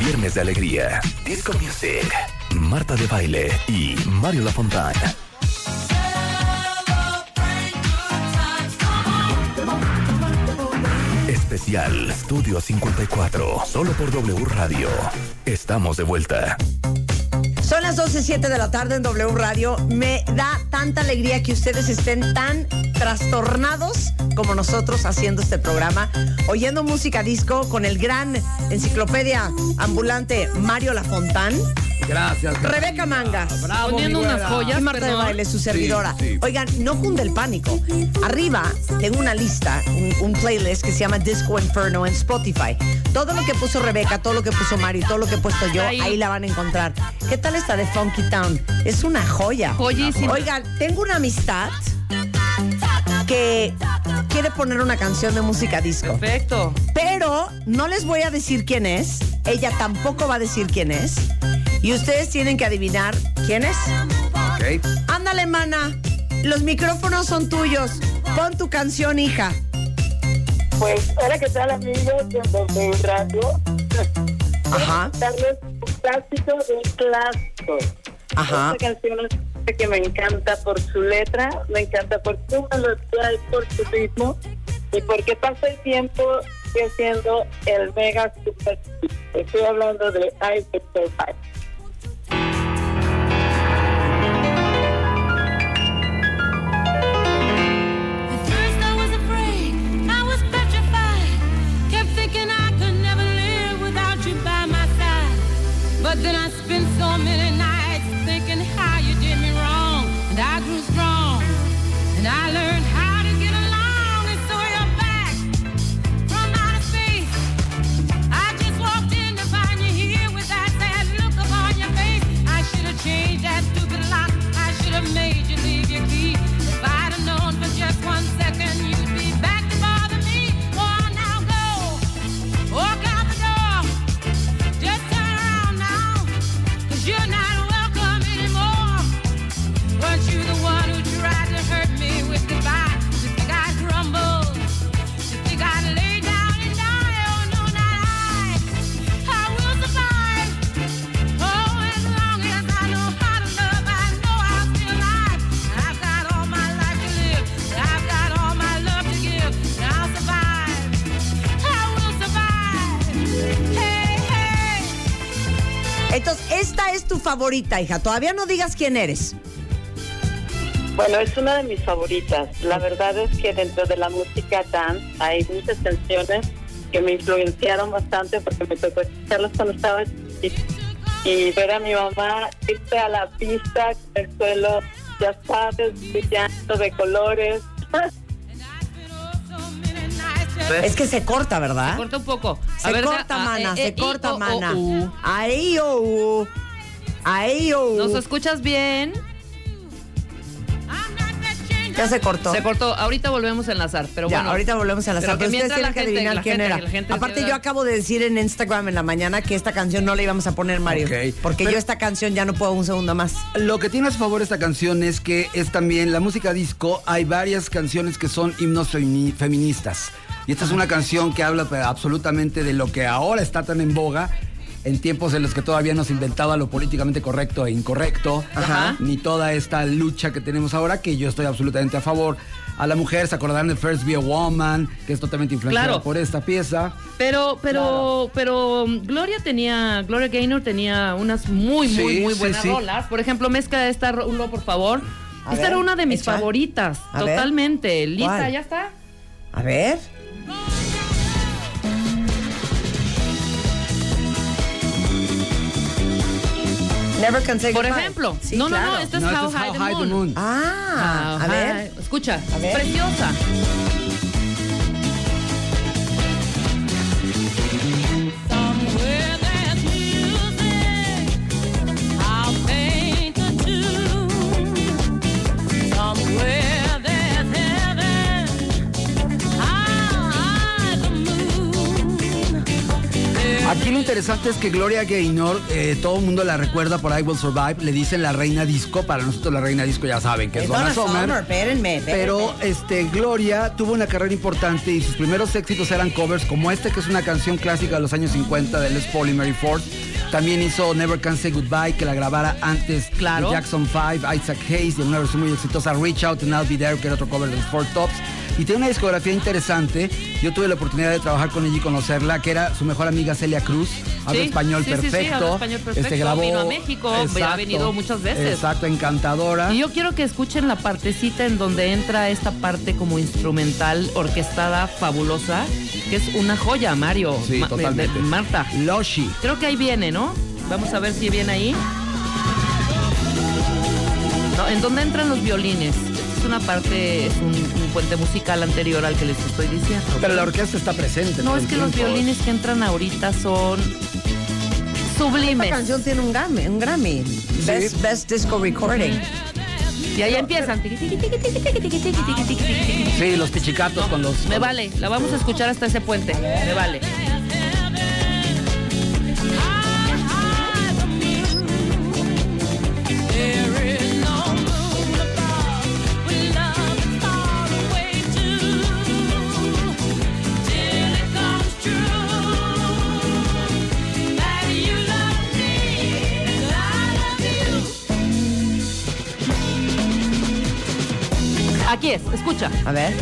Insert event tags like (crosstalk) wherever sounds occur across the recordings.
Viernes de Alegría, Disco Music, Marta de Baile y Mario Lafontaine. Especial Estudio 54, solo por W Radio. Estamos de vuelta. Son las 12.07 de la tarde en W Radio. Me da tanta alegría que ustedes estén tan trastornados como nosotros haciendo este programa, oyendo música disco con el gran enciclopedia ambulante Mario Lafontán. Gracias. Rebeca Mangas. Bravo, Poniendo mi unas joyas. Y Marta de perdón. Baile, su servidora. sí. Oigan, no cunde el pánico. Arriba tengo una lista, un, un playlist que se llama Disco Inferno en Spotify. Todo lo que puso Rebeca, todo lo que puso Mario y todo lo que he puesto yo, Ahí. ahí, la van a encontrar. ¿Qué tal esta de Funky Town? Es una joya. Joyísima. Oigan, tengo una amistad que quiere poner una canción de música disco. Perfecto. Pero no les voy a decir quién es. Ella tampoco va a decir quién es. Y ustedes tienen que adivinar quién es. Ok. Ándale, mana. Los micrófonos son tuyos. Pon tu canción, hija. Pues, hola, ¿qué tal amigos de Radio? Ajá. Darles un clásico de clásicos. Ajá. Esta canción es que me encanta por su letra, me encanta por su melodía y por su ritmo, y porque pasa el tiempo sigue siendo el mega super. Estoy hablando de I Survive. But then I spent so many nights favorita, hija. Todavía no digas quién eres. Bueno, es una de mis favoritas. La verdad es que dentro de la música dance hay muchas canciones que me influenciaron bastante porque me tocó escucharlas cuando estaba chiquita. y ver a mi mamá irse a la pista con el suelo, ya sabes, brillando de colores. (laughs) Es que se corta, ¿verdad? Se corta un poco. A Se ver, corta, mana, eh, se eh, corta, i, o, mana. o, u. Ahí, oh, uh. Oh, uh. ¿Nos escuchas bien? Ya se cortó. Se cortó. Ahorita volvemos a enlazar, pero ya, bueno. ahorita volvemos a la pero Ustedes tienen que gente- adivinar la quién gente- era. la gente Aparte, yo acabo de decir en Instagram en la mañana que esta canción no la íbamos a poner, Mario. Porque Pero- yo esta canción ya no puedo un segundo más. Lo que tiene a su favor esta canción es que es también la música disco. Hay varias canciones que son himnos femini- feministas. Y esta es una canción que habla absolutamente de lo que ahora está tan en boga. En tiempos en los que todavía no se inventaba lo políticamente correcto e incorrecto, Ajá. ni toda esta lucha que tenemos ahora, que yo estoy absolutamente a favor. A la mujer, se acordarán de First Be a Woman, que es totalmente influenciada Claro. por esta pieza. Pero, pero, pero um, Gloria tenía, Gloria Gaynor tenía unas muy, muy, Sí, muy buenas sí. rolas. Por ejemplo, mezcla esta Rulo, por favor. A esta ver, era una de mis echa. favoritas, A ver. totalmente. Lista. ¿ya está? A ver. Never can say Por goodbye. ejemplo. Sí, no, no, claro. no, esta es No, How, esta es High, How the High the Moon. Moon. Ah, a How ver. High- Escucha, A ver. preciosa. Interesante es que Gloria Gaynor, eh, todo el mundo la recuerda por I Will Survive, le dicen la reina disco, para nosotros la reina disco ya saben que es, Es Donna Summer. Summer, espérenme, espérenme. Pero este, Gloria tuvo una carrera importante y sus primeros éxitos eran covers como este, que es una canción clásica de los años 50 de Les Paul y Mary Ford. También hizo Never Can Say Goodbye, que la grabara antes Claro. de Jackson 5, Isaac Hayes, y en una versión muy exitosa, Reach Out and I'll Be There, que era otro cover de los Four Tops. Y tiene una discografía interesante. Yo tuve la oportunidad de trabajar con ella y conocerla, que era su mejor amiga Celia Cruz. Habla Sí, español sí, sí, sí, perfecto. habla español perfecto. Este, grabó, Vino a México, ha venido muchas veces. Exacto, encantadora. Y yo quiero que escuchen la partecita en donde entra esta parte como instrumental orquestada fabulosa, que es una joya, Mario. Sí, Ma- totalmente. de- de Marta. Loshi. Creo que ahí viene, ¿no? Vamos a ver si viene ahí. No, en donde entran los violines es una parte, es un, puente musical anterior al que les estoy diciendo. Pero la orquesta está presente. No, es que los violines que entran ahorita son sublimes. Esta canción tiene un Grammy, un Grammy. Best, best, Disco Recording. Y ahí empiezan. Sí, los pichicatos con los... Me vale, la vamos a escuchar hasta ese puente. Me vale. Escucha. A ver.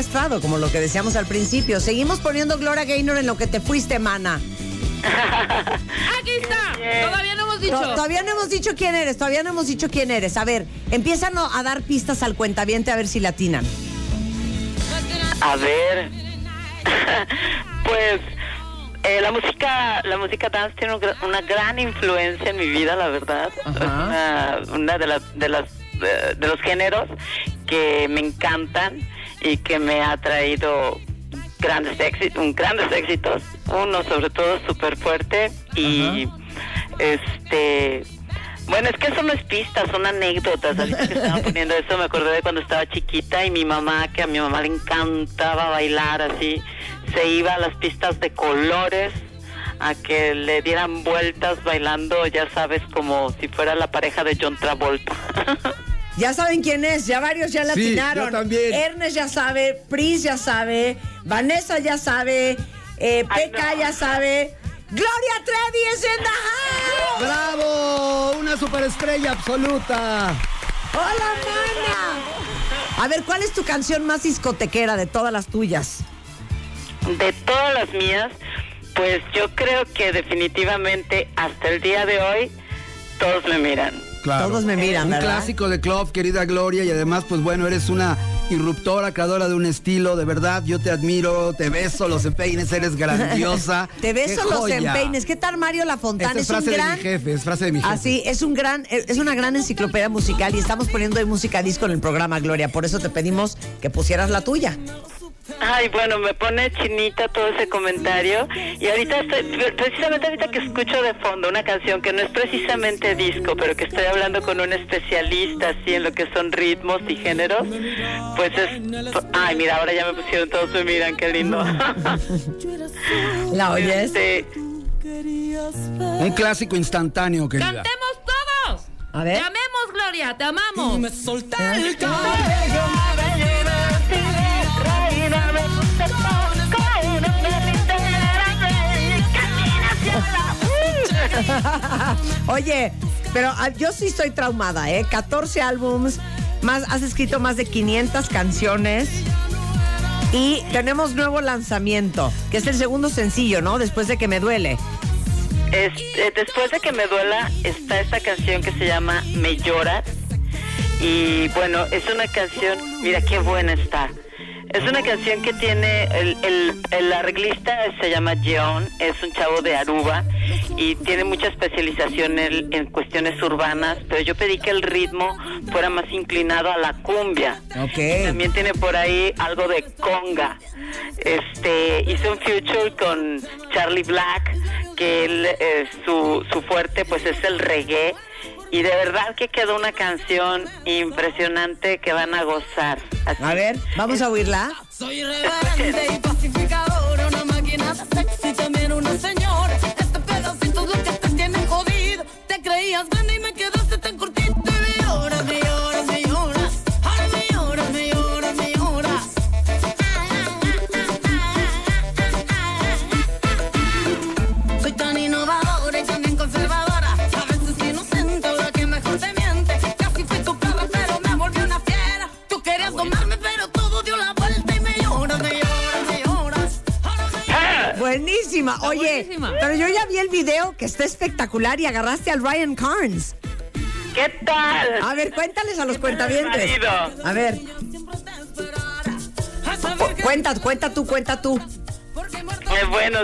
Orquestado, como lo que decíamos al principio. Seguimos poniendo Gloria Gaynor en lo que te fuiste, mana. (laughs) Aquí está. Todavía no hemos dicho. To- todavía no hemos dicho quién eres, todavía no hemos dicho quién eres. A ver, empiezan a dar pistas al cuentaviente a ver si la atinan. A ver, (laughs) pues eh, la música, la música dance tiene una gran influencia en mi vida, la verdad. Es una, una de las de las eh, de los géneros que me encantan y que me ha traído grandes éxitos, grandes éxitos. Uno sobre todo súper fuerte y este bueno, es que eso no es pista, son anécdotas. Ahorita que estaban (laughs) poniendo eso, me acordé de cuando estaba chiquita y mi mamá, que a mi mamá le encantaba bailar así, se iba a las pistas de colores a que le dieran vueltas bailando, ya sabes, como si fuera la pareja de John Travolta. (laughs) Ya saben quién es, ya varios ya la Sí, atinaron. yo también. Ernest ya sabe, Pris ya sabe, Vanessa ya sabe, eh, Peca no. ya sabe. Gloria Trevi es in the house. ¡Bravo! Una superestrella absoluta. ¡Hola, mana! A ver, ¿cuál es tu canción más discotequera de todas las tuyas? De todas las mías, pues yo creo que definitivamente hasta el día de hoy todos me miran. Claro. Todos me miran, Un ¿verdad? clásico de club, querida Gloria, y además, pues bueno, eres una irruptora, creadora de un estilo, de verdad, yo te admiro, te beso los empeines, eres grandiosa. (laughs) Te beso ¡Qué los empeines. ¿Qué tal Mario La Fontana? Esta es un frase gran de mi jefe, es frase de mi jefe. Así, es un gran, es una gran enciclopedia musical y estamos poniendo de música disco en el programa, Gloria. Por eso te pedimos que pusieras la tuya. Ay, bueno, me pone chinita todo ese comentario. Y ahorita estoy, precisamente ahorita que escucho de fondo una canción que no es precisamente disco, pero que estoy hablando con un especialista así en lo que son ritmos y géneros, pues es... Ay, mira, ahora ya me pusieron todos, me miran, qué lindo. (laughs) ¿La oyes? Este, Un clásico instantáneo, querida. ¡Cantemos todos! A ver. Te amemos, Gloria, te amamos. (laughs) Oye, pero ah, yo sí estoy traumada, ¿eh? 14 álbums, más, has escrito más de 500 canciones y tenemos nuevo lanzamiento, que es el segundo sencillo, ¿no? Después de que me duele. Es- eh, después de que me duela está esta canción que se llama Me lloras Y bueno, es una canción, mira qué buena está. Es una canción que tiene, el, el, el arreglista se llama John, es un chavo de Aruba y tiene mucha especialización en, en cuestiones urbanas, pero yo pedí que el ritmo fuera más inclinado a la cumbia. Ok. También tiene por ahí algo de conga. Este, hice un future con Charlie Black, que él, eh, su, su fuerte pues es el reggae. Y de verdad que quedó una canción impresionante que van a gozar. Así. A ver, vamos a oírla. Soy irreverente y pacificadora, Buenísima. Oye, buenísima. pero yo ya vi el video que está espectacular y agarraste al Ryan Carnes. ¿Qué tal? A ver, cuéntales a los cuentavientes. marido. A ver, que cuenta, cuenta tú, cuenta tú. Eh, bueno,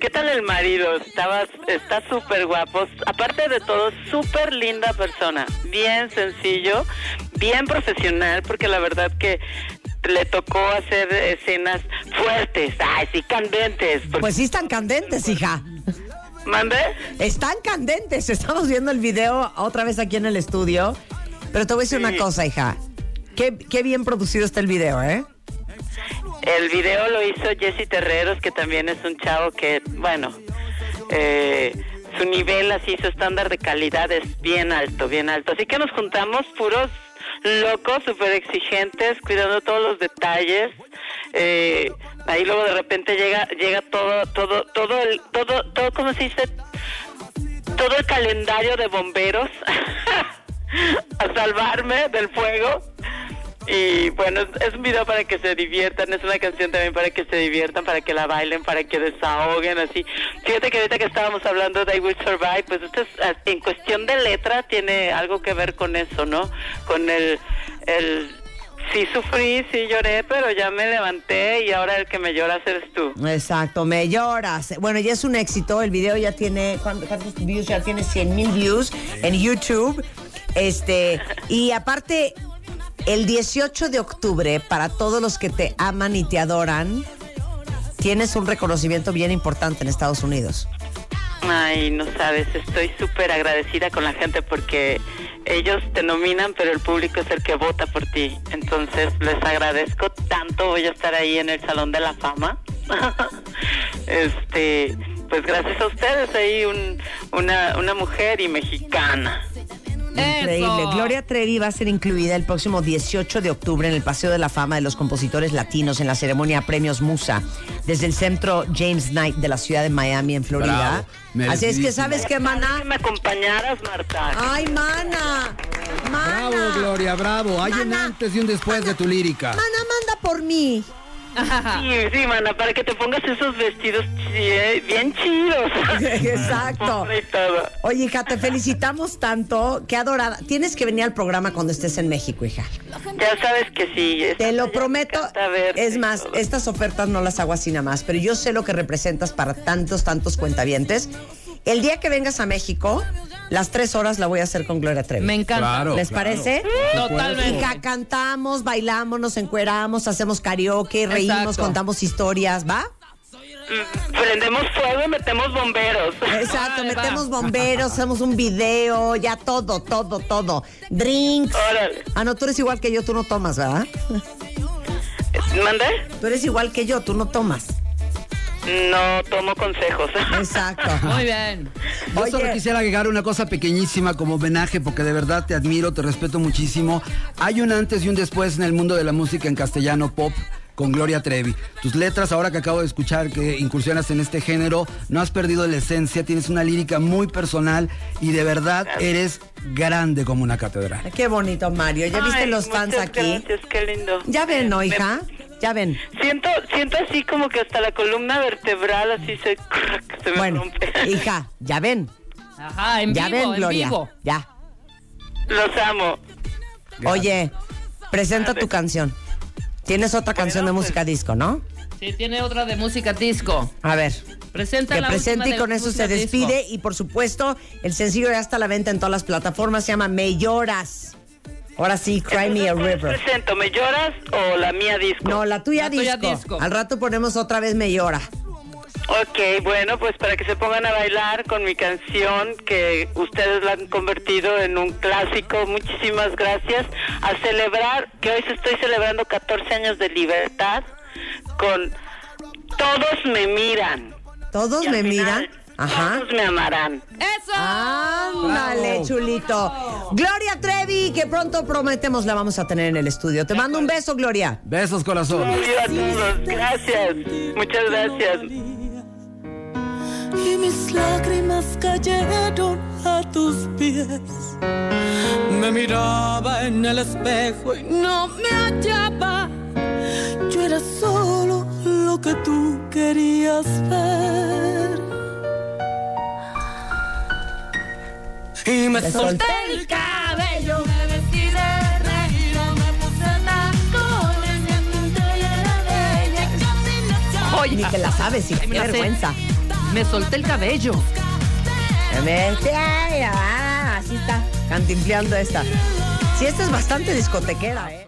¿qué tal el marido? Estabas, está súper guapo. Aparte de todo, súper linda persona. Bien sencillo, bien profesional, porque la verdad que le tocó hacer escenas fuertes, ay, sí, candentes. porque- Pues sí están candentes, hija. ¿Mande? Están candentes. Estamos viendo el video otra vez aquí en el estudio. Pero te voy a decir Sí. una cosa, hija. Qué, qué bien producido está el video, ¿eh? El video lo hizo Jesse Terreros, que también es un chavo que, bueno, eh, su nivel así, su estándar de calidad es bien alto, bien alto. Así que nos juntamos puros locos, súper exigentes, cuidando todos los detalles. Eh, ahí luego de repente llega, llega todo, todo, todo el, todo, todo, ¿cómo se dice? Todo el calendario de bomberos (laughs) a salvarme del fuego. Y bueno, es, un video para que se diviertan, es una canción también para que se diviertan, para que la bailen, para que desahoguen, así. Fíjate que ahorita que estábamos hablando de I Will Survive, pues esto es, ah, en cuestión de letra tiene algo que ver con eso, ¿no? Con el, el, sí sufrí, sí lloré, pero ya me levanté y ahora el que me lloras eres tú. Exacto, me lloras. Bueno, ya es un éxito. El video ya tiene, ¿cuántos cuántos views? Ya tiene 100 mil views en YouTube. Este, y aparte, el 18 de octubre, para todos los que te aman y te adoran, tienes un reconocimiento bien importante en Estados Unidos. Ay, no sabes, estoy súper agradecida con la gente porque ellos te nominan, pero el público es el que vota por ti. Entonces, les agradezco tanto. Voy a estar ahí en el Salón de la Fama. (laughs) este, pues gracias a ustedes, ahí un, una, una mujer y mexicana. Increíble. Eso. Gloria Trevi va a ser incluida el próximo 18 de octubre en el Paseo de la Fama de los Compositores Latinos en la ceremonia Premios Musa desde el Centro James Knight de la ciudad de Miami, en Florida. Bravo. Así es que. ¿sabes qué, Que mana? me acompañaras, Marta. ¡Ay, mana! ¡Mana! Bravo, Gloria, bravo. Hay un Mana, antes y un después de tu lírica. Mana, manda por mí. Sí, sí, mana, para que te pongas esos vestidos chi- bien chidos. (laughs) Exacto. Oye, hija, te felicitamos tanto. Qué adorada. Tienes que venir al programa cuando estés en México, hija. Ya sabes que sí. Te lo prometo. Es más, estas ofertas no las hago así nada más, pero yo sé lo que representas para tantos, tantos cuentavientes. El día que vengas a México, las tres horas la voy a hacer con Gloria Trevi. Me encanta. Claro. ¿Les parece? Totalmente. Hija, cantamos, bailamos, nos encueramos, hacemos karaoke, reímos, Exacto. contamos historias, ¿va? Mm, Prendemos fuego y metemos bomberos. Exacto, Órale, va. metemos bomberos, hacemos un video, ya todo, todo, todo. Drinks. Órale. Ah, no, tú eres igual que yo, tú no tomas, ¿verdad? ¿Mande? Tú eres igual que yo, tú no tomas. No tomo consejos. Exacto. (laughs) Muy bien. Yo Oye. solo quisiera agregar una cosa pequeñísima como homenaje, porque de verdad te admiro, te respeto muchísimo. Hay un antes y un después en el mundo de la música en castellano pop con Gloria Trevi. Tus letras, ahora que acabo de escuchar que incursionas en este género, no has perdido la esencia, tienes una lírica muy personal y de verdad eres grande como una catedral. Qué bonito, Mario. ¿Ya viste los fans aquí? Gracias, qué lindo. Ya ven, ¿no, Me- hija? Ya ven. Siento, siento así como que hasta la columna vertebral así se, se me Bueno, rompe. (laughs) hija, ya ven. Ajá, en Ya vivo, ven, en Gloria. vivo. Ya. Los amo. Oye, presenta tu canción. Tienes otra canción de pues- música disco, ¿no? Sí, tiene otra de música disco. A ver. Presenta Que la presente y con eso se disco. despide. Y por supuesto, el sencillo ya está a la venta en todas las plataformas. Se llama Me Lloras. Ahora sí, Cry Me a Entonces, ¿cuál River. presento? ¿Me lloras o la mía disco? No, la tuya, La tuya disco. Al rato ponemos otra vez Me Llora. Ok, bueno, pues para que se pongan a bailar con mi canción que ustedes la han convertido en un clásico. Muchísimas gracias. A celebrar, que hoy se estoy celebrando 14 años de libertad con Todos me miran. Todos Y al me final, miran. Ajá. Todos me amarán. ¡Eso! Ándale, chulito. Gloria Trevi, que pronto prometemos la vamos a tener en el estudio. Te mando un beso, Gloria. Besos, corazón. A todos. Gracias. Muchas gracias. y mis lágrimas cayeron a tus pies. Me miraba en el espejo y no me hallaba. Yo era solo lo que tú querías ver. Y me Me solté solté el cabello, me vestí de reina, me puse tacones, me y era caminé hacia Oye, Ni te la sabes, me Qué sé. vergüenza. Me solté el cabello. Vete, ay, ah, así está, cantimpleando esta. Sí, esta es bastante discotequera, ¿eh?